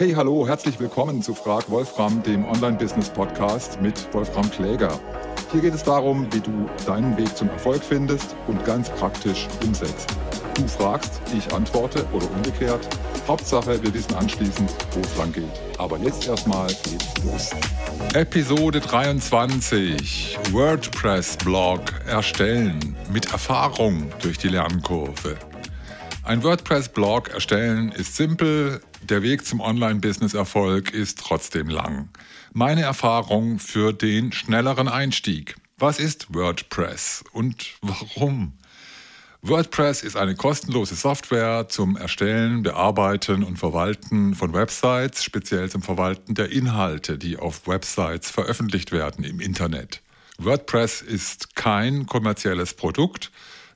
Hey, hallo, herzlich willkommen zu Frag Wolfram, dem Online-Business-Podcast mit Wolfram Kläger. Hier geht es darum, wie du deinen Weg zum Erfolg findest und ganz praktisch umsetzt. Du fragst, ich antworte oder umgekehrt. Hauptsache, wir wissen anschließend, wo es lang geht. Aber jetzt erstmal geht's los. Episode 23. WordPress-Blog erstellen mit Erfahrung durch die Lernkurve. Ein WordPress-Blog erstellen ist simpel, der Weg zum Online-Business-Erfolg ist trotzdem lang. Meine Erfahrung für den schnelleren Einstieg. Was ist WordPress und warum? WordPress ist eine kostenlose Software zum Erstellen, Bearbeiten und Verwalten von Websites, speziell zum Verwalten der Inhalte, die auf Websites veröffentlicht werden im Internet. WordPress ist kein kommerzielles Produkt,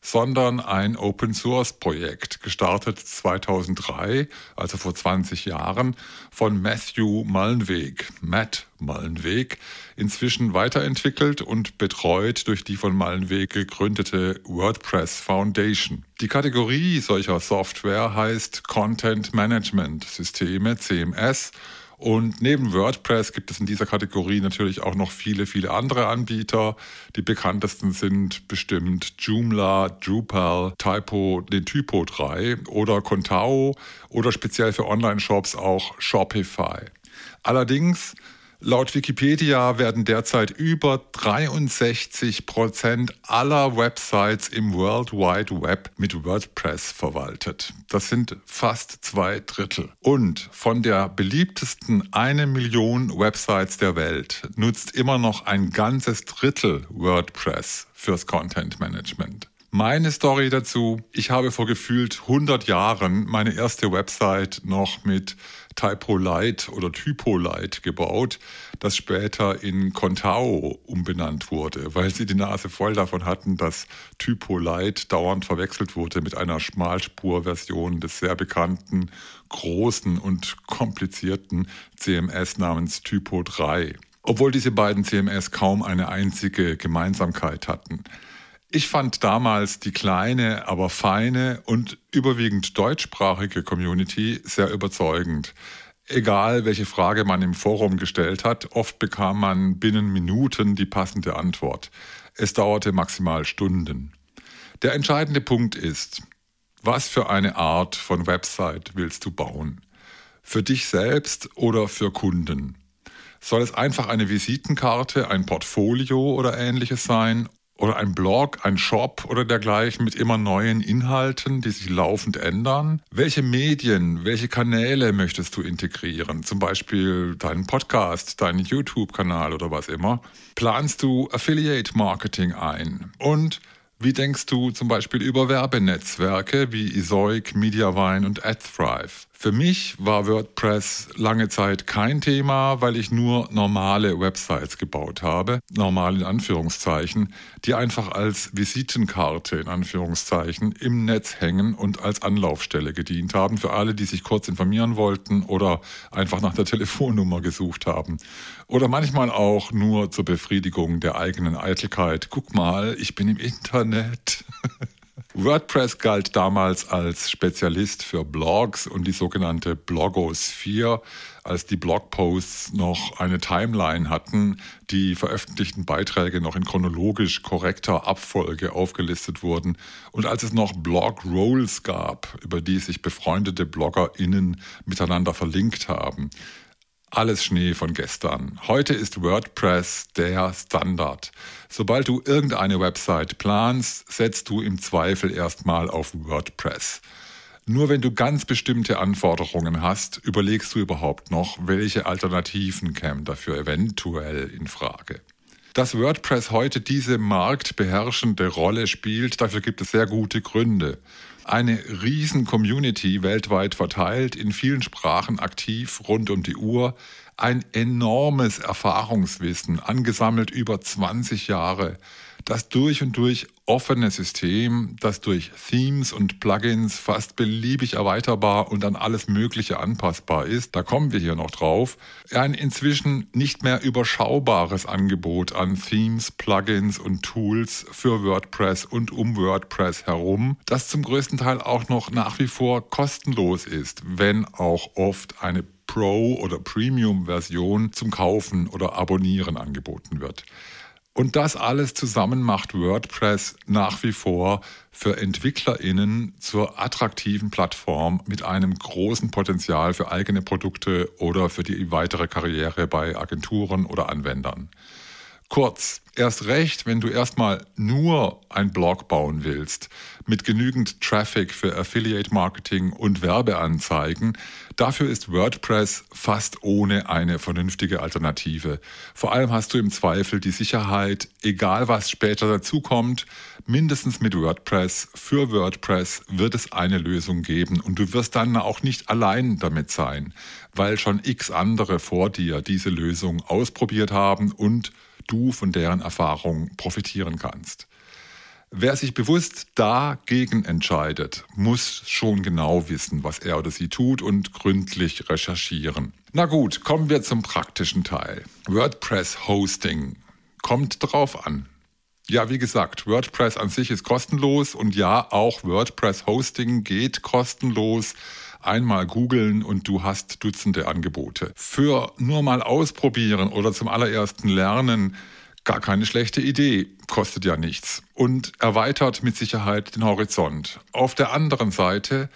sondern ein Open Source Projekt, gestartet 2003, also vor 20 Jahren, von Matthew Mullenweg, Matt Mullenweg, inzwischen weiterentwickelt und betreut durch die von Mullenweg gegründete WordPress Foundation. Die Kategorie solcher Software heißt Content Management Systeme, CMS, und neben WordPress gibt es in dieser Kategorie natürlich auch noch viele, viele andere Anbieter. Die bekanntesten sind bestimmt Joomla, Drupal, Typo, den Typo 3 oder Contao oder speziell für Online-Shops auch Shopify. Allerdings Laut Wikipedia werden derzeit über 63 Prozent aller Websites im World Wide Web mit WordPress verwaltet. Das sind fast zwei Drittel. Und von der beliebtesten eine Million Websites der Welt nutzt immer noch ein ganzes Drittel WordPress fürs Content Management. Meine Story dazu, ich habe vor gefühlt 100 Jahren meine erste Website noch mit Typo Light oder Typo Light gebaut, das später in Contao umbenannt wurde, weil sie die Nase voll davon hatten, dass Typo Light dauernd verwechselt wurde mit einer Schmalspurversion des sehr bekannten, großen und komplizierten CMS namens Typo 3. Obwohl diese beiden CMS kaum eine einzige Gemeinsamkeit hatten. Ich fand damals die kleine, aber feine und überwiegend deutschsprachige Community sehr überzeugend. Egal, welche Frage man im Forum gestellt hat, oft bekam man binnen Minuten die passende Antwort. Es dauerte maximal Stunden. Der entscheidende Punkt ist, was für eine Art von Website willst du bauen? Für dich selbst oder für Kunden? Soll es einfach eine Visitenkarte, ein Portfolio oder ähnliches sein oder ein Blog, ein Shop oder dergleichen mit immer neuen Inhalten, die sich laufend ändern? Welche Medien, welche Kanäle möchtest du integrieren? Zum Beispiel deinen Podcast, deinen YouTube-Kanal oder was immer. Planst du Affiliate Marketing ein? Und wie denkst du zum Beispiel über Werbenetzwerke wie Ezoic, Mediavine und AdThrive? Für mich war WordPress lange Zeit kein Thema, weil ich nur normale Websites gebaut habe, normal in Anführungszeichen, die einfach als Visitenkarte in Anführungszeichen im Netz hängen und als Anlaufstelle gedient haben für alle, die sich kurz informieren wollten oder einfach nach der Telefonnummer gesucht haben. Oder manchmal auch nur zur Befriedigung der eigenen Eitelkeit. Guck mal, ich bin im Internet. WordPress galt damals als Spezialist für Blogs und die sogenannte Blogosphäre, als die Blogposts noch eine Timeline hatten, die veröffentlichten Beiträge noch in chronologisch korrekter Abfolge aufgelistet wurden und als es noch Blog-Rolls gab, über die sich befreundete BloggerInnen miteinander verlinkt haben. Alles Schnee von gestern. Heute ist WordPress der Standard. Sobald du irgendeine Website planst, setzt du im Zweifel erstmal auf WordPress. Nur wenn du ganz bestimmte Anforderungen hast, überlegst du überhaupt noch, welche Alternativen kämen dafür eventuell in Frage. Dass WordPress heute diese marktbeherrschende Rolle spielt, dafür gibt es sehr gute Gründe eine riesen Community weltweit verteilt, in vielen Sprachen aktiv, rund um die Uhr, ein enormes Erfahrungswissen, angesammelt über 20 Jahre, das durch und durch offene System, das durch Themes und Plugins fast beliebig erweiterbar und an alles Mögliche anpassbar ist, da kommen wir hier noch drauf, ein inzwischen nicht mehr überschaubares Angebot an Themes, Plugins und Tools für WordPress und um WordPress herum, das zum größten Teil auch noch nach wie vor kostenlos ist, wenn auch oft eine Pro- oder Premium-Version zum Kaufen oder Abonnieren angeboten wird. Und das alles zusammen macht WordPress nach wie vor für EntwicklerInnen zur attraktiven Plattform mit einem großen Potenzial für eigene Produkte oder für die weitere Karriere bei Agenturen oder Anwendern. Kurz, erst recht, wenn du erstmal nur ein Blog bauen willst, mit genügend Traffic für Affiliate Marketing und Werbeanzeigen, dafür ist WordPress fast ohne eine vernünftige Alternative. Vor allem hast du im Zweifel die Sicherheit, egal was später dazukommt, mindestens mit WordPress, für WordPress wird es eine Lösung geben und du wirst dann auch nicht allein damit sein, weil schon x andere vor dir diese Lösung ausprobiert haben und du von deren Erfahrung profitieren kannst. Wer sich bewusst dagegen entscheidet, muss schon genau wissen, was er oder sie tut und gründlich recherchieren. Na gut, kommen wir zum praktischen Teil. WordPress Hosting kommt drauf an. Ja, wie gesagt, WordPress an sich ist kostenlos und ja, auch WordPress Hosting geht kostenlos einmal googeln und du hast Dutzende Angebote. Für nur mal ausprobieren oder zum allerersten Lernen gar keine schlechte Idee, kostet ja nichts und erweitert mit Sicherheit den Horizont. Auf der anderen Seite,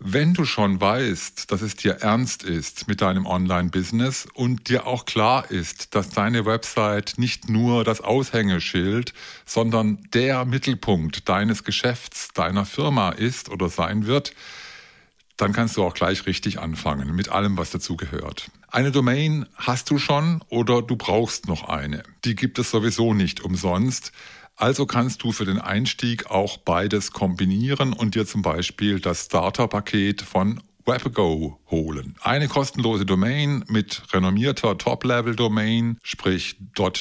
wenn du schon weißt, dass es dir ernst ist mit deinem Online-Business und dir auch klar ist, dass deine Website nicht nur das Aushängeschild, sondern der Mittelpunkt deines Geschäfts, deiner Firma ist oder sein wird, dann kannst du auch gleich richtig anfangen mit allem, was dazugehört. Eine Domain hast du schon oder du brauchst noch eine. Die gibt es sowieso nicht umsonst. Also kannst du für den Einstieg auch beides kombinieren und dir zum Beispiel das Starter-Paket von WebGo holen. Eine kostenlose Domain mit renommierter Top-Level-Domain, sprich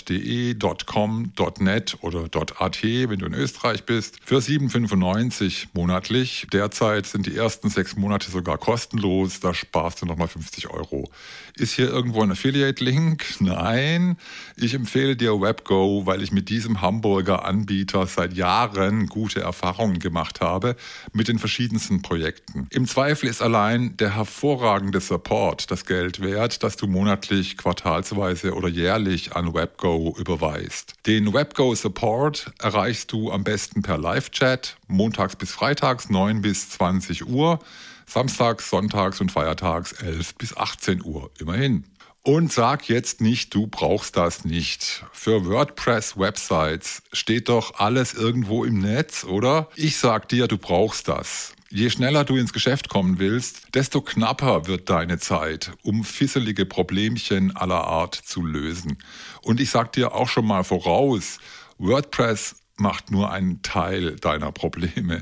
.de, .com, .net oder .at, wenn du in Österreich bist, für 7,95 monatlich. Derzeit sind die ersten sechs Monate sogar kostenlos, da sparst du nochmal 50 Euro. Ist hier irgendwo ein Affiliate-Link? Nein. Ich empfehle dir WebGo, weil ich mit diesem Hamburger Anbieter seit Jahren gute Erfahrungen gemacht habe mit den verschiedensten Projekten. Im Zweifel ist allein der hervorragende Support das Geld wert, das du monatlich, quartalsweise oder jährlich an WebGo überweist. Den WebGo Support erreichst du am besten per Live-Chat, montags bis freitags 9 bis 20 Uhr Samstags, Sonntags und Feiertags 11 bis 18 Uhr. Immerhin. Und sag jetzt nicht, du brauchst das nicht. Für WordPress-Websites steht doch alles irgendwo im Netz, oder? Ich sag dir, du brauchst das. Je schneller du ins Geschäft kommen willst, desto knapper wird deine Zeit, um fisselige Problemchen aller Art zu lösen. Und ich sag dir auch schon mal voraus, WordPress macht nur einen Teil deiner Probleme.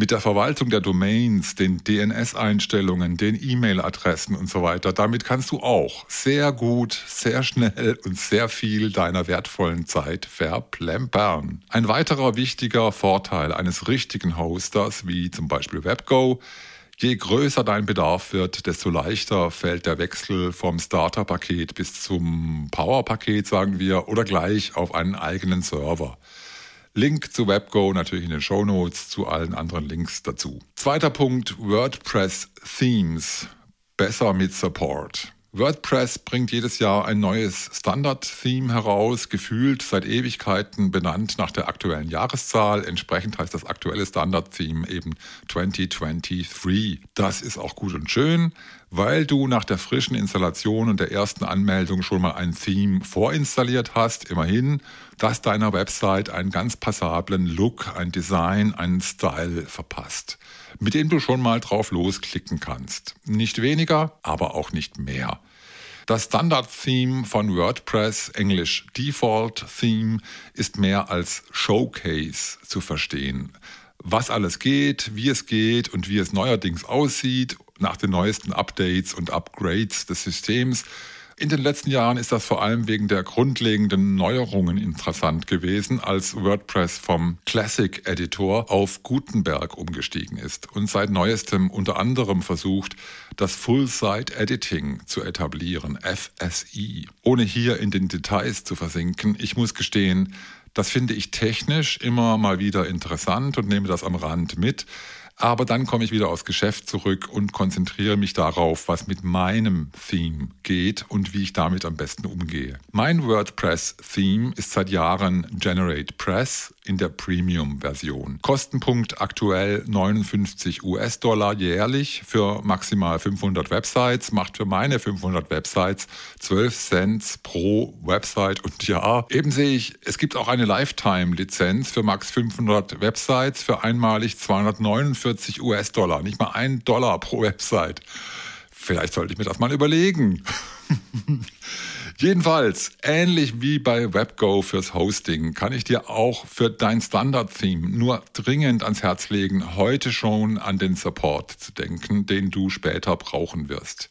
Mit der Verwaltung der Domains, den DNS-Einstellungen, den E-Mail-Adressen und so weiter, damit kannst du auch sehr gut, sehr schnell und sehr viel deiner wertvollen Zeit verplempern. Ein weiterer wichtiger Vorteil eines richtigen Hosters, wie zum Beispiel WebGo, Je größer dein Bedarf wird, desto leichter fällt der Wechsel vom Starter-Paket bis zum Power-Paket, sagen wir, oder gleich auf einen eigenen Server. Link zu WebGo natürlich in den Show Notes, zu allen anderen Links dazu. Zweiter Punkt, WordPress Themes. Besser mit Support. WordPress bringt jedes Jahr ein neues Standard-Theme heraus, gefühlt seit Ewigkeiten benannt nach der aktuellen Jahreszahl. Entsprechend heißt das aktuelle Standard-Theme eben 2023. Das ist auch gut und schön, weil du nach der frischen Installation und der ersten Anmeldung schon mal ein Theme vorinstalliert hast. Immerhin, das deiner Website einen ganz passablen Look, ein Design, einen Style verpasst mit dem du schon mal drauf losklicken kannst. Nicht weniger, aber auch nicht mehr. Das Standard-Theme von WordPress, Englisch Default Theme, ist mehr als Showcase zu verstehen. Was alles geht, wie es geht und wie es neuerdings aussieht nach den neuesten Updates und Upgrades des Systems in den letzten Jahren ist das vor allem wegen der grundlegenden Neuerungen interessant gewesen, als WordPress vom Classic Editor auf Gutenberg umgestiegen ist und seit neuestem unter anderem versucht, das Full-Site Editing zu etablieren, FSI. Ohne hier in den Details zu versinken, ich muss gestehen, das finde ich technisch immer mal wieder interessant und nehme das am Rand mit. Aber dann komme ich wieder aufs Geschäft zurück und konzentriere mich darauf, was mit meinem Theme geht und wie ich damit am besten umgehe. Mein WordPress-Theme ist seit Jahren Generate Press in der Premium-Version. Kostenpunkt aktuell 59 US-Dollar jährlich für maximal 500 Websites, macht für meine 500 Websites 12 Cent pro Website und ja, eben sehe ich, es gibt auch eine Lifetime-Lizenz für max 500 Websites für einmalig 249 US-Dollar, nicht mal ein Dollar pro Website. Vielleicht sollte ich mir das mal überlegen. Jedenfalls, ähnlich wie bei WebGo fürs Hosting, kann ich dir auch für dein Standard-Theme nur dringend ans Herz legen, heute schon an den Support zu denken, den du später brauchen wirst.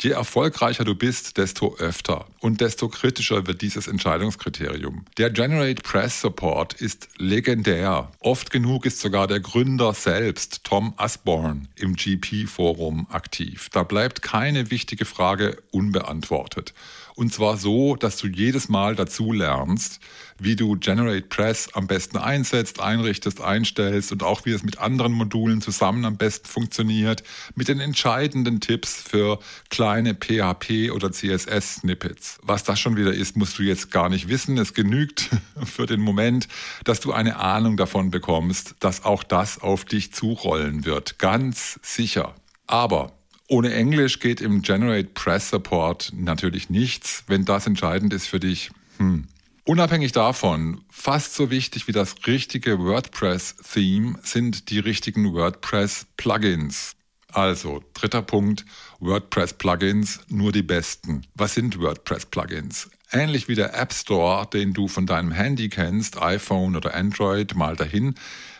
Je erfolgreicher du bist, desto öfter und desto kritischer wird dieses Entscheidungskriterium. Der Generate Press Support ist legendär. Oft genug ist sogar der Gründer selbst, Tom Usborne, im GP-Forum aktiv. Da bleibt keine wichtige Frage unbeantwortet. Und zwar so, dass du jedes Mal dazu lernst, wie du Generate Press am besten einsetzt, einrichtest, einstellst und auch wie es mit anderen Modulen zusammen am besten funktioniert, mit den entscheidenden Tipps für kleine PHP oder CSS-Snippets. Was das schon wieder ist, musst du jetzt gar nicht wissen. Es genügt für den Moment, dass du eine Ahnung davon bekommst, dass auch das auf dich zurollen wird. Ganz sicher. Aber ohne Englisch geht im Generate Press Support natürlich nichts. Wenn das entscheidend ist für dich, hm. Unabhängig davon, fast so wichtig wie das richtige WordPress-Theme sind die richtigen WordPress-Plugins. Also, dritter Punkt, WordPress-Plugins, nur die besten. Was sind WordPress-Plugins? Ähnlich wie der App Store, den du von deinem Handy kennst, iPhone oder Android, mal dahin,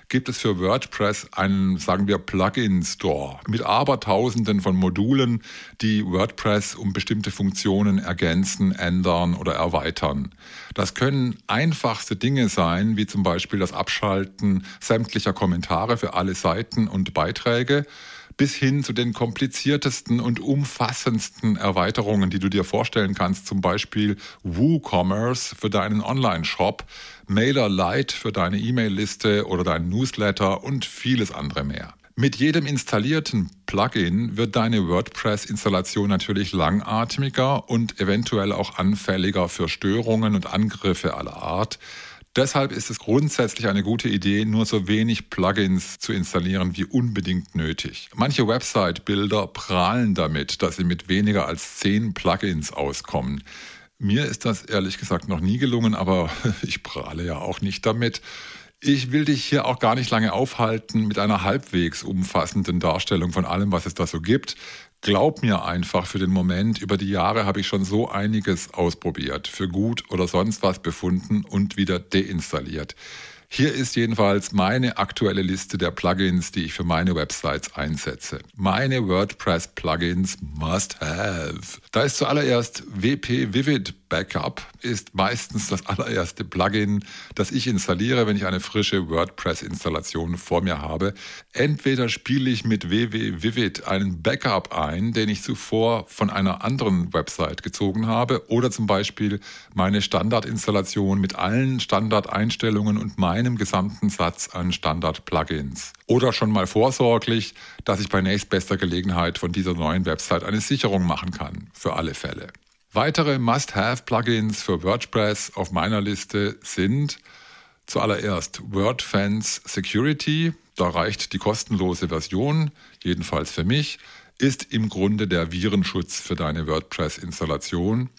gibt es für WordPress einen, sagen wir, Plugin-Store mit Abertausenden von Modulen, die WordPress um bestimmte Funktionen ergänzen, ändern oder erweitern. Das können einfachste Dinge sein, wie zum Beispiel das Abschalten sämtlicher Kommentare für alle Seiten und Beiträge bis hin zu den kompliziertesten und umfassendsten Erweiterungen, die du dir vorstellen kannst, zum Beispiel WooCommerce für deinen Online-Shop, MailerLite für deine E-Mail-Liste oder deinen Newsletter und vieles andere mehr. Mit jedem installierten Plugin wird deine WordPress-Installation natürlich langatmiger und eventuell auch anfälliger für Störungen und Angriffe aller Art. Deshalb ist es grundsätzlich eine gute Idee, nur so wenig Plugins zu installieren wie unbedingt nötig. Manche Website-Bilder prahlen damit, dass sie mit weniger als zehn Plugins auskommen. Mir ist das ehrlich gesagt noch nie gelungen, aber ich prahle ja auch nicht damit. Ich will dich hier auch gar nicht lange aufhalten mit einer halbwegs umfassenden Darstellung von allem, was es da so gibt. Glaub mir einfach für den Moment, über die Jahre habe ich schon so einiges ausprobiert, für gut oder sonst was befunden und wieder deinstalliert. Hier ist jedenfalls meine aktuelle Liste der Plugins, die ich für meine Websites einsetze. Meine WordPress-Plugins must have. Da ist zuallererst WP Vivid Backup ist meistens das allererste Plugin, das ich installiere, wenn ich eine frische WordPress-Installation vor mir habe. Entweder spiele ich mit WW Vivid einen Backup ein, den ich zuvor von einer anderen Website gezogen habe, oder zum Beispiel meine Standardinstallation mit allen Standardeinstellungen und meinem gesamten Satz an Standard-Plugins. Oder schon mal vorsorglich, dass ich bei nächstbester Gelegenheit von dieser neuen Website eine Sicherung machen kann, für alle Fälle. Weitere Must-Have-Plugins für WordPress auf meiner Liste sind zuallererst WordFans Security. Da reicht die kostenlose Version, jedenfalls für mich, ist im Grunde der Virenschutz für deine WordPress-Installation.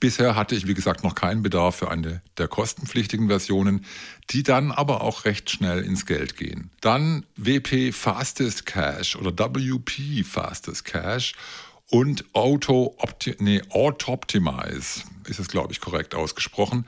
Bisher hatte ich, wie gesagt, noch keinen Bedarf für eine der kostenpflichtigen Versionen, die dann aber auch recht schnell ins Geld gehen. Dann WP Fastest Cache oder WP Fastest Cache und Auto nee, Auto-Optimize ist es, glaube ich, korrekt ausgesprochen.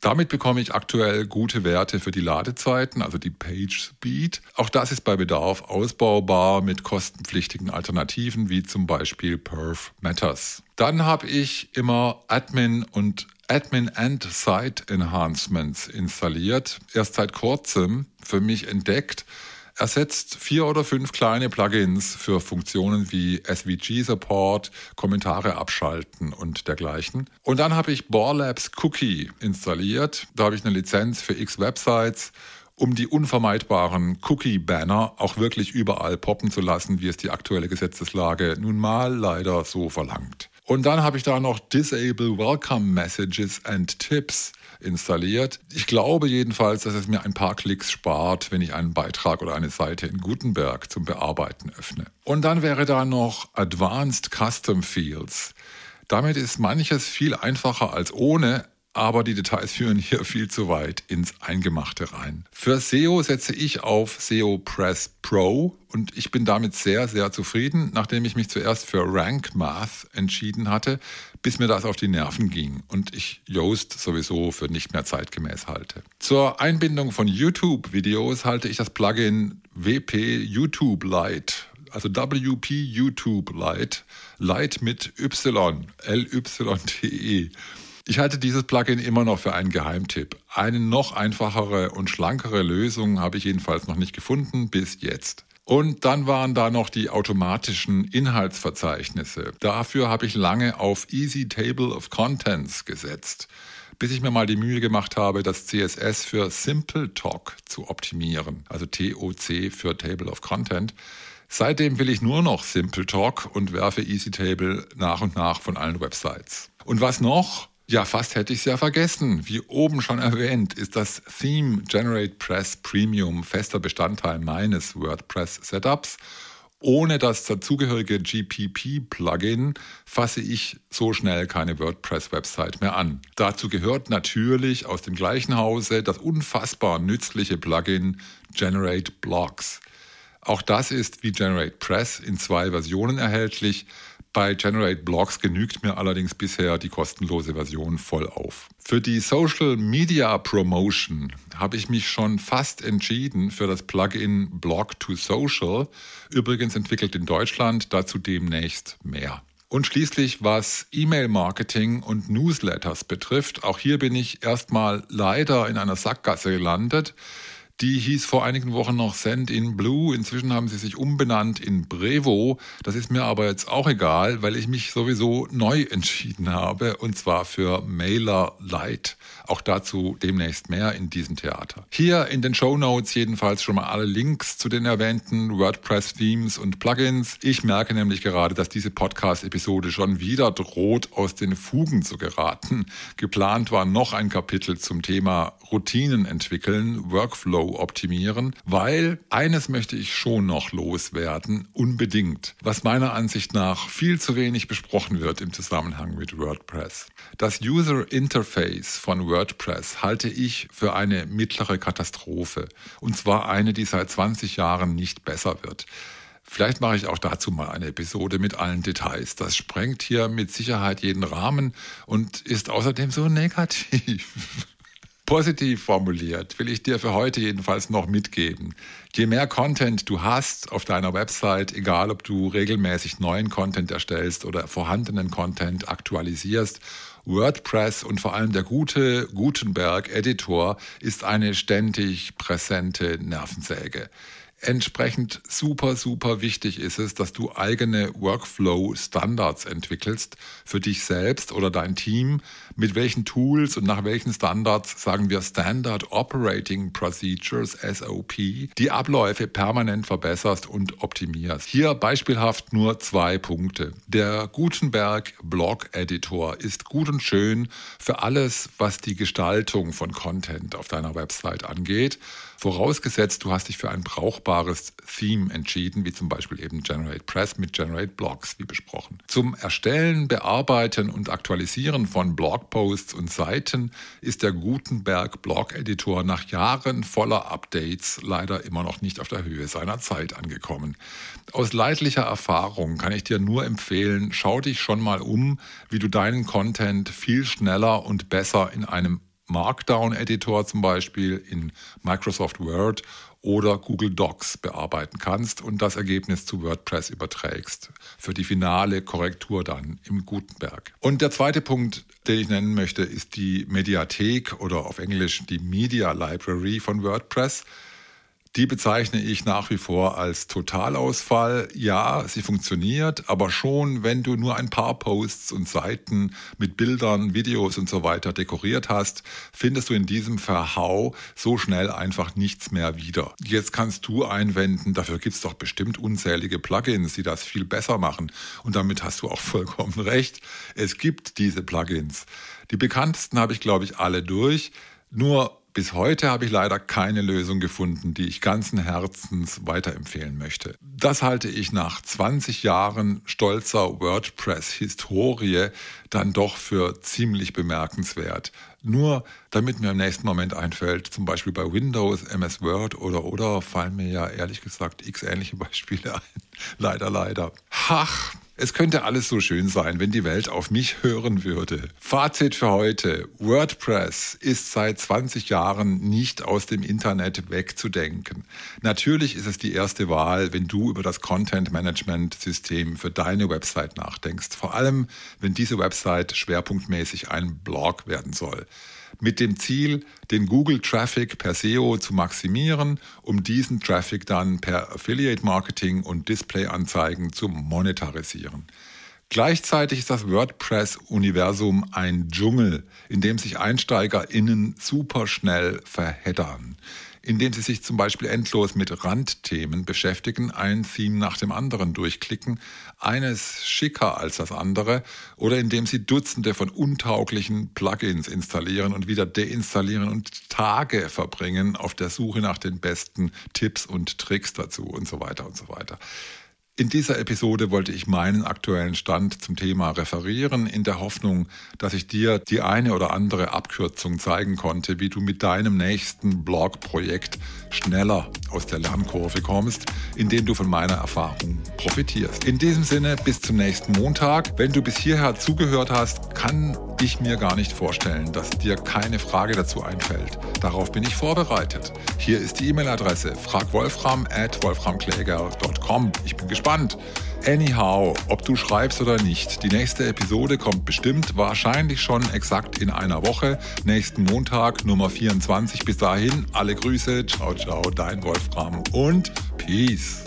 Damit bekomme ich aktuell gute Werte für die Ladezeiten, also die Page Speed. Auch das ist bei Bedarf ausbaubar mit kostenpflichtigen Alternativen wie zum Beispiel Perf Matters. Dann habe ich immer Admin und Admin and Site Enhancements installiert. Erst seit kurzem für mich entdeckt ersetzt vier oder fünf kleine Plugins für Funktionen wie SVG-Support, Kommentare abschalten und dergleichen. Und dann habe ich Borlabs Cookie installiert. Da habe ich eine Lizenz für X Websites um die unvermeidbaren Cookie-Banner auch wirklich überall poppen zu lassen, wie es die aktuelle Gesetzeslage nun mal leider so verlangt. Und dann habe ich da noch Disable Welcome Messages and Tips installiert. Ich glaube jedenfalls, dass es mir ein paar Klicks spart, wenn ich einen Beitrag oder eine Seite in Gutenberg zum Bearbeiten öffne. Und dann wäre da noch Advanced Custom Fields. Damit ist manches viel einfacher als ohne, aber die Details führen hier viel zu weit ins Eingemachte rein. Für SEO setze ich auf SEO Press Pro und ich bin damit sehr, sehr zufrieden, nachdem ich mich zuerst für Rank Math entschieden hatte, bis mir das auf die Nerven ging und ich Yoast sowieso für nicht mehr zeitgemäß halte. Zur Einbindung von YouTube-Videos halte ich das Plugin WP YouTube Lite also WP YouTube Lite, Lite mit Y, L-Y-T-E. Ich halte dieses Plugin immer noch für einen Geheimtipp. Eine noch einfachere und schlankere Lösung habe ich jedenfalls noch nicht gefunden bis jetzt. Und dann waren da noch die automatischen Inhaltsverzeichnisse. Dafür habe ich lange auf Easy Table of Contents gesetzt, bis ich mir mal die Mühe gemacht habe, das CSS für Simple Talk zu optimieren, also TOC für Table of Content. Seitdem will ich nur noch Simple Talk und werfe Easy Table nach und nach von allen Websites. Und was noch? Ja, fast hätte ich es ja vergessen. Wie oben schon erwähnt, ist das Theme Generate Press Premium fester Bestandteil meines WordPress-Setups. Ohne das dazugehörige GPP-Plugin fasse ich so schnell keine WordPress-Website mehr an. Dazu gehört natürlich aus dem gleichen Hause das unfassbar nützliche Plugin Generate Blocks. Auch das ist wie Generate Press in zwei Versionen erhältlich. Bei Generate Blogs genügt mir allerdings bisher die kostenlose Version voll auf. Für die Social Media Promotion habe ich mich schon fast entschieden für das Plugin Blog to Social, übrigens entwickelt in Deutschland, dazu demnächst mehr. Und schließlich, was E-Mail-Marketing und Newsletters betrifft, auch hier bin ich erstmal leider in einer Sackgasse gelandet. Die hieß vor einigen Wochen noch Send in Blue. Inzwischen haben sie sich umbenannt in Brevo. Das ist mir aber jetzt auch egal, weil ich mich sowieso neu entschieden habe und zwar für Mailer Lite. Auch dazu demnächst mehr in diesem Theater. Hier in den Show Notes jedenfalls schon mal alle Links zu den erwähnten WordPress-Themes und Plugins. Ich merke nämlich gerade, dass diese Podcast-Episode schon wieder droht, aus den Fugen zu geraten. Geplant war noch ein Kapitel zum Thema Routinen entwickeln, Workflow optimieren, weil eines möchte ich schon noch loswerden, unbedingt, was meiner Ansicht nach viel zu wenig besprochen wird im Zusammenhang mit WordPress. Das User Interface von WordPress WordPress halte ich für eine mittlere Katastrophe. Und zwar eine, die seit 20 Jahren nicht besser wird. Vielleicht mache ich auch dazu mal eine Episode mit allen Details. Das sprengt hier mit Sicherheit jeden Rahmen und ist außerdem so negativ. Positiv formuliert will ich dir für heute jedenfalls noch mitgeben. Je mehr Content du hast auf deiner Website, egal ob du regelmäßig neuen Content erstellst oder vorhandenen Content aktualisierst, WordPress und vor allem der gute Gutenberg-Editor ist eine ständig präsente Nervensäge. Entsprechend super, super wichtig ist es, dass du eigene Workflow-Standards entwickelst für dich selbst oder dein Team. Mit welchen Tools und nach welchen Standards, sagen wir Standard Operating Procedures, SOP, die Abläufe permanent verbesserst und optimierst. Hier beispielhaft nur zwei Punkte. Der Gutenberg Blog Editor ist gut und schön für alles, was die Gestaltung von Content auf deiner Website angeht. Vorausgesetzt, du hast dich für ein brauchbares Theme entschieden, wie zum Beispiel eben Generate Press mit Generate Blogs, wie besprochen. Zum Erstellen, Bearbeiten und Aktualisieren von Blogposts und Seiten ist der Gutenberg Blog Editor nach Jahren voller Updates leider immer noch nicht auf der Höhe seiner Zeit angekommen. Aus leidlicher Erfahrung kann ich dir nur empfehlen, schau dich schon mal um, wie du deinen Content viel schneller und besser in einem Markdown-Editor zum Beispiel in Microsoft Word oder Google Docs bearbeiten kannst und das Ergebnis zu WordPress überträgst für die finale Korrektur dann im Gutenberg. Und der zweite Punkt, den ich nennen möchte, ist die Mediathek oder auf Englisch die Media Library von WordPress. Die bezeichne ich nach wie vor als Totalausfall. Ja, sie funktioniert, aber schon, wenn du nur ein paar Posts und Seiten mit Bildern, Videos und so weiter dekoriert hast, findest du in diesem Verhau so schnell einfach nichts mehr wieder. Jetzt kannst du einwenden, dafür gibt es doch bestimmt unzählige Plugins, die das viel besser machen. Und damit hast du auch vollkommen recht. Es gibt diese Plugins. Die bekanntesten habe ich, glaube ich, alle durch. Nur bis heute habe ich leider keine Lösung gefunden, die ich ganzen Herzens weiterempfehlen möchte. Das halte ich nach 20 Jahren stolzer WordPress-Historie dann doch für ziemlich bemerkenswert. Nur damit mir im nächsten Moment einfällt, zum Beispiel bei Windows, MS Word oder oder fallen mir ja ehrlich gesagt x ähnliche Beispiele ein. leider, leider. Ach, es könnte alles so schön sein, wenn die Welt auf mich hören würde. Fazit für heute. WordPress ist seit 20 Jahren nicht aus dem Internet wegzudenken. Natürlich ist es die erste Wahl, wenn du über das Content Management System für deine Website nachdenkst. Vor allem, wenn diese Website schwerpunktmäßig ein Blog werden soll mit dem Ziel, den Google Traffic per SEO zu maximieren, um diesen Traffic dann per Affiliate Marketing und Display-Anzeigen zu monetarisieren. Gleichzeitig ist das WordPress-Universum ein Dschungel, in dem sich EinsteigerInnen superschnell verheddern indem sie sich zum Beispiel endlos mit Randthemen beschäftigen, ein Theme nach dem anderen durchklicken, eines schicker als das andere, oder indem sie Dutzende von untauglichen Plugins installieren und wieder deinstallieren und Tage verbringen auf der Suche nach den besten Tipps und Tricks dazu und so weiter und so weiter. In dieser Episode wollte ich meinen aktuellen Stand zum Thema referieren, in der Hoffnung, dass ich dir die eine oder andere Abkürzung zeigen konnte, wie du mit deinem nächsten Blogprojekt schneller aus der Lernkurve kommst, indem du von meiner Erfahrung profitierst. In diesem Sinne, bis zum nächsten Montag. Wenn du bis hierher zugehört hast, kann ich mir gar nicht vorstellen, dass dir keine Frage dazu einfällt. Darauf bin ich vorbereitet. Hier ist die E-Mail-Adresse fragwolfram at wolframkläger.com. Ich bin gespannt. Anyhow, ob du schreibst oder nicht, die nächste Episode kommt bestimmt wahrscheinlich schon exakt in einer Woche, nächsten Montag, Nummer 24. Bis dahin, alle Grüße, ciao, ciao, dein Wolfram und Peace.